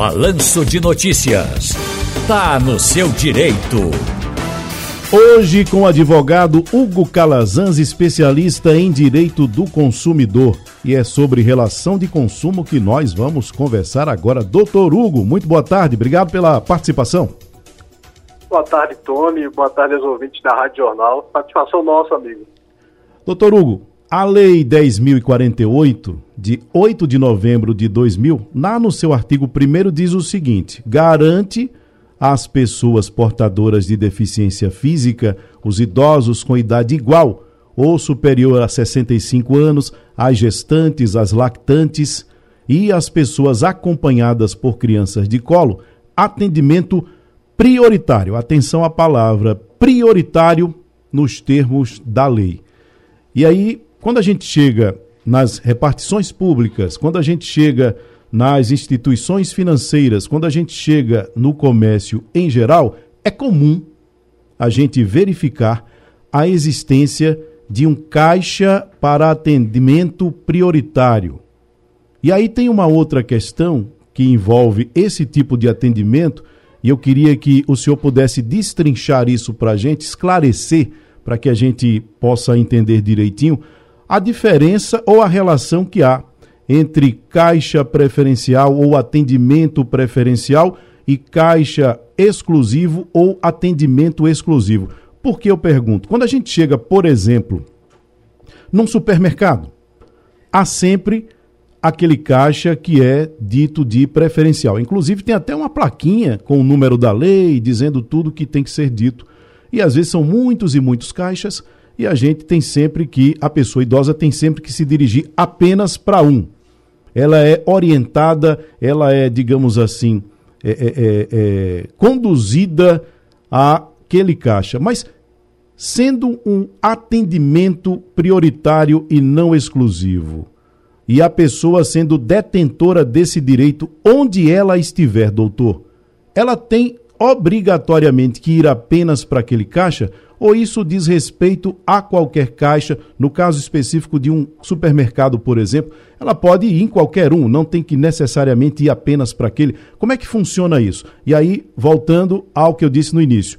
Balanço de Notícias. Tá no seu direito. Hoje com o advogado Hugo Calazans, especialista em direito do consumidor. E é sobre relação de consumo que nós vamos conversar agora. Doutor Hugo, muito boa tarde, obrigado pela participação. Boa tarde, Tony. Boa tarde aos ouvintes da Rádio Jornal. Satisfação nossa, amigo. Doutor Hugo, a Lei 10.048, de 8 de novembro de 2000, lá no seu artigo 1 diz o seguinte: garante às pessoas portadoras de deficiência física, os idosos com idade igual ou superior a 65 anos, as gestantes, as lactantes e as pessoas acompanhadas por crianças de colo, atendimento prioritário. Atenção à palavra prioritário nos termos da lei. E aí quando a gente chega nas repartições públicas, quando a gente chega nas instituições financeiras, quando a gente chega no comércio em geral, é comum a gente verificar a existência de um caixa para atendimento prioritário. E aí tem uma outra questão que envolve esse tipo de atendimento, e eu queria que o senhor pudesse destrinchar isso para a gente, esclarecer, para que a gente possa entender direitinho a diferença ou a relação que há entre caixa preferencial ou atendimento preferencial e caixa exclusivo ou atendimento exclusivo. Por que eu pergunto? Quando a gente chega, por exemplo, num supermercado, há sempre aquele caixa que é dito de preferencial. Inclusive tem até uma plaquinha com o número da lei dizendo tudo que tem que ser dito. E às vezes são muitos e muitos caixas e a gente tem sempre que, a pessoa idosa tem sempre que se dirigir apenas para um. Ela é orientada, ela é, digamos assim, é, é, é, é conduzida àquele caixa. Mas sendo um atendimento prioritário e não exclusivo, e a pessoa sendo detentora desse direito onde ela estiver, doutor, ela tem obrigatoriamente que ir apenas para aquele caixa ou isso diz respeito a qualquer caixa, no caso específico de um supermercado, por exemplo, ela pode ir em qualquer um, não tem que necessariamente ir apenas para aquele. Como é que funciona isso? E aí, voltando ao que eu disse no início,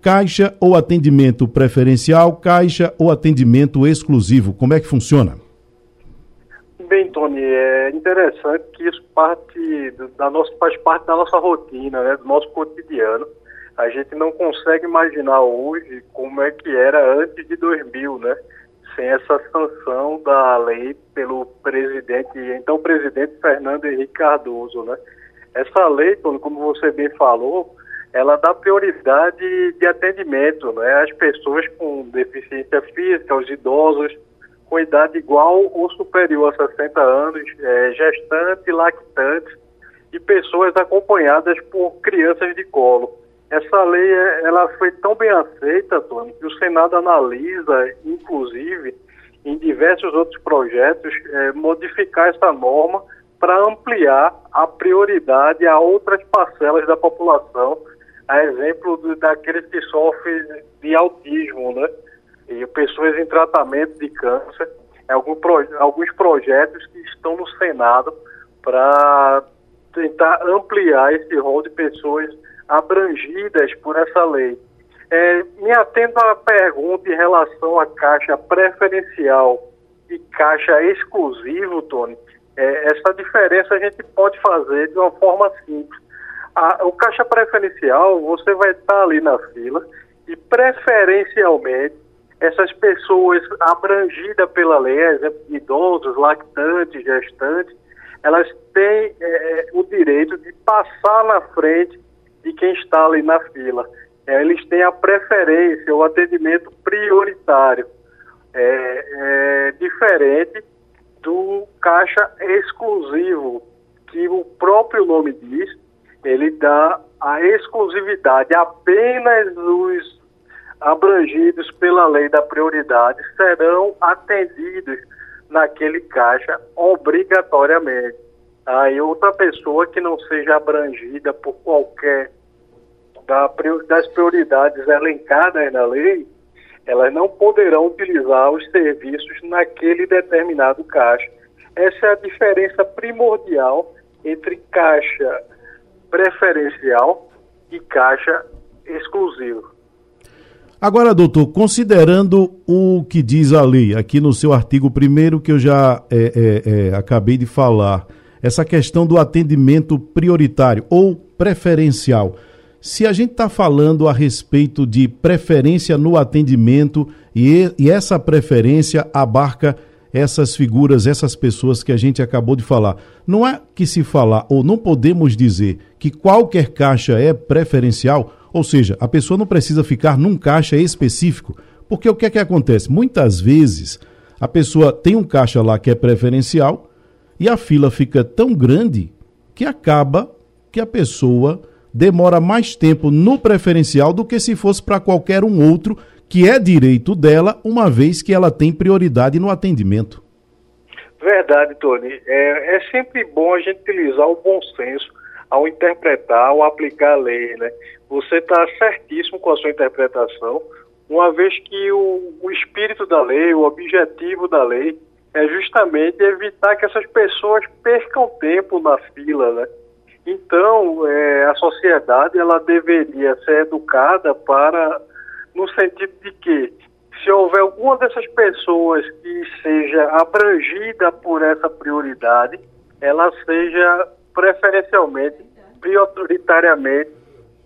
caixa ou atendimento preferencial, caixa ou atendimento exclusivo, como é que funciona? Bem, Tony, é interessante que isso parte da nossa, faz parte da nossa rotina, né, do nosso cotidiano a gente não consegue imaginar hoje como é que era antes de 2000, né? Sem essa sanção da lei pelo presidente, então presidente Fernando Henrique Cardoso, né? Essa lei, como você bem falou, ela dá prioridade de atendimento, né? Às pessoas com deficiência física, aos idosos com idade igual ou superior a 60 anos, é, gestantes, lactantes e pessoas acompanhadas por crianças de colo. Essa lei ela foi tão bem aceita, Tony, que o Senado analisa, inclusive, em diversos outros projetos, é, modificar essa norma para ampliar a prioridade a outras parcelas da população, a exemplo do, daqueles que sofrem de autismo, né? E pessoas em tratamento de câncer. Algum pro, alguns projetos que estão no Senado para tentar ampliar esse rol de pessoas abrangidas por essa lei. É, me atendo à pergunta em relação à caixa preferencial e caixa exclusivo, Tony. É, essa diferença a gente pode fazer de uma forma simples. A, o caixa preferencial, você vai estar ali na fila e preferencialmente essas pessoas abrangidas pela lei, exemplo, idosos, lactantes, gestantes, elas têm é, o direito de passar na frente de quem está ali na fila. É, eles têm a preferência, o atendimento prioritário. É, é diferente do caixa exclusivo, que o próprio nome diz, ele dá a exclusividade apenas os abrangidos pela lei da prioridade serão atendidos naquele caixa obrigatoriamente. Aí outra pessoa que não seja abrangida por qualquer das prioridades elencadas na lei, elas não poderão utilizar os serviços naquele determinado caixa. Essa é a diferença primordial entre caixa preferencial e caixa exclusivo. Agora, doutor, considerando o que diz a lei, aqui no seu artigo primeiro que eu já é, é, é, acabei de falar, essa questão do atendimento prioritário ou preferencial. Se a gente está falando a respeito de preferência no atendimento e, e essa preferência abarca essas figuras, essas pessoas que a gente acabou de falar. Não é que se falar, ou não podemos dizer que qualquer caixa é preferencial, ou seja, a pessoa não precisa ficar num caixa específico, porque o que é que acontece? Muitas vezes a pessoa tem um caixa lá que é preferencial e a fila fica tão grande que acaba que a pessoa demora mais tempo no preferencial do que se fosse para qualquer um outro que é direito dela, uma vez que ela tem prioridade no atendimento. Verdade, Tony. É, é sempre bom a gente utilizar o bom senso ao interpretar, ao aplicar a lei, né? Você está certíssimo com a sua interpretação, uma vez que o, o espírito da lei, o objetivo da lei, é justamente evitar que essas pessoas percam tempo na fila, né? Então, é, a sociedade ela deveria ser educada para no sentido de que se houver alguma dessas pessoas que seja abrangida por essa prioridade, ela seja preferencialmente, prioritariamente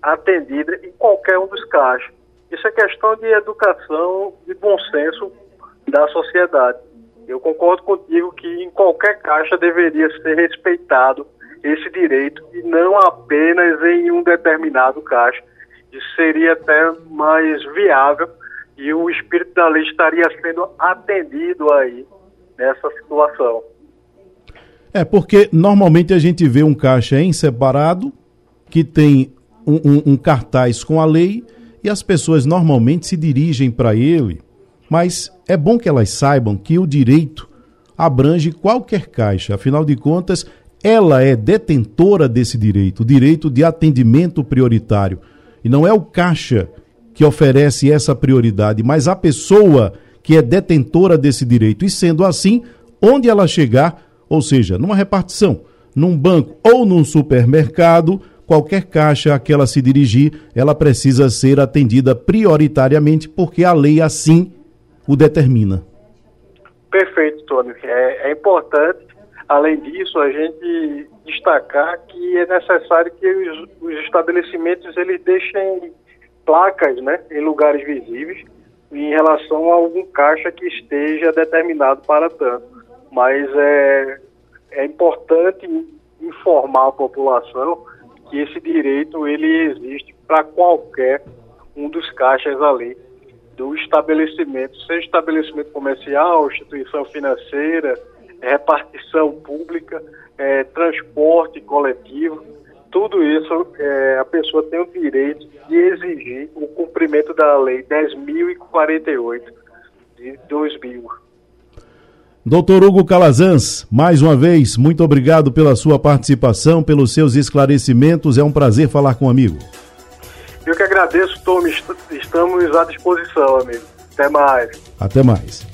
atendida em qualquer um dos caixas. Isso é questão de educação, de bom senso da sociedade. Eu concordo contigo que em qualquer caixa deveria ser respeitado esse direito e não apenas em um determinado caixa isso seria até mais viável e o espírito da lei estaria sendo atendido aí nessa situação. É, porque normalmente a gente vê um caixa em separado que tem um, um, um cartaz com a lei e as pessoas normalmente se dirigem para ele, mas é bom que elas saibam que o direito abrange qualquer caixa, afinal de contas, ela é detentora desse direito, o direito de atendimento prioritário. E não é o caixa que oferece essa prioridade, mas a pessoa que é detentora desse direito. E sendo assim, onde ela chegar, ou seja, numa repartição, num banco ou num supermercado, qualquer caixa a que ela se dirigir, ela precisa ser atendida prioritariamente, porque a lei assim o determina. Perfeito, Tony. É, é importante, além disso, a gente destacar que é necessário que os, os estabelecimentos eles deixem placas né, em lugares visíveis em relação a algum caixa que esteja determinado para tanto. Mas é, é importante informar a população que esse direito ele existe para qualquer um dos caixas ali do estabelecimento, seja estabelecimento comercial, instituição financeira, repartição pública, é, transporte coletivo, tudo isso é, a pessoa tem o direito de exigir o cumprimento da Lei 10.048 de 2000. Doutor Hugo Calazans, mais uma vez, muito obrigado pela sua participação, pelos seus esclarecimentos. É um prazer falar com o amigo. Eu que agradeço, Tom. Estamos à disposição, amigo. Até mais. Até mais.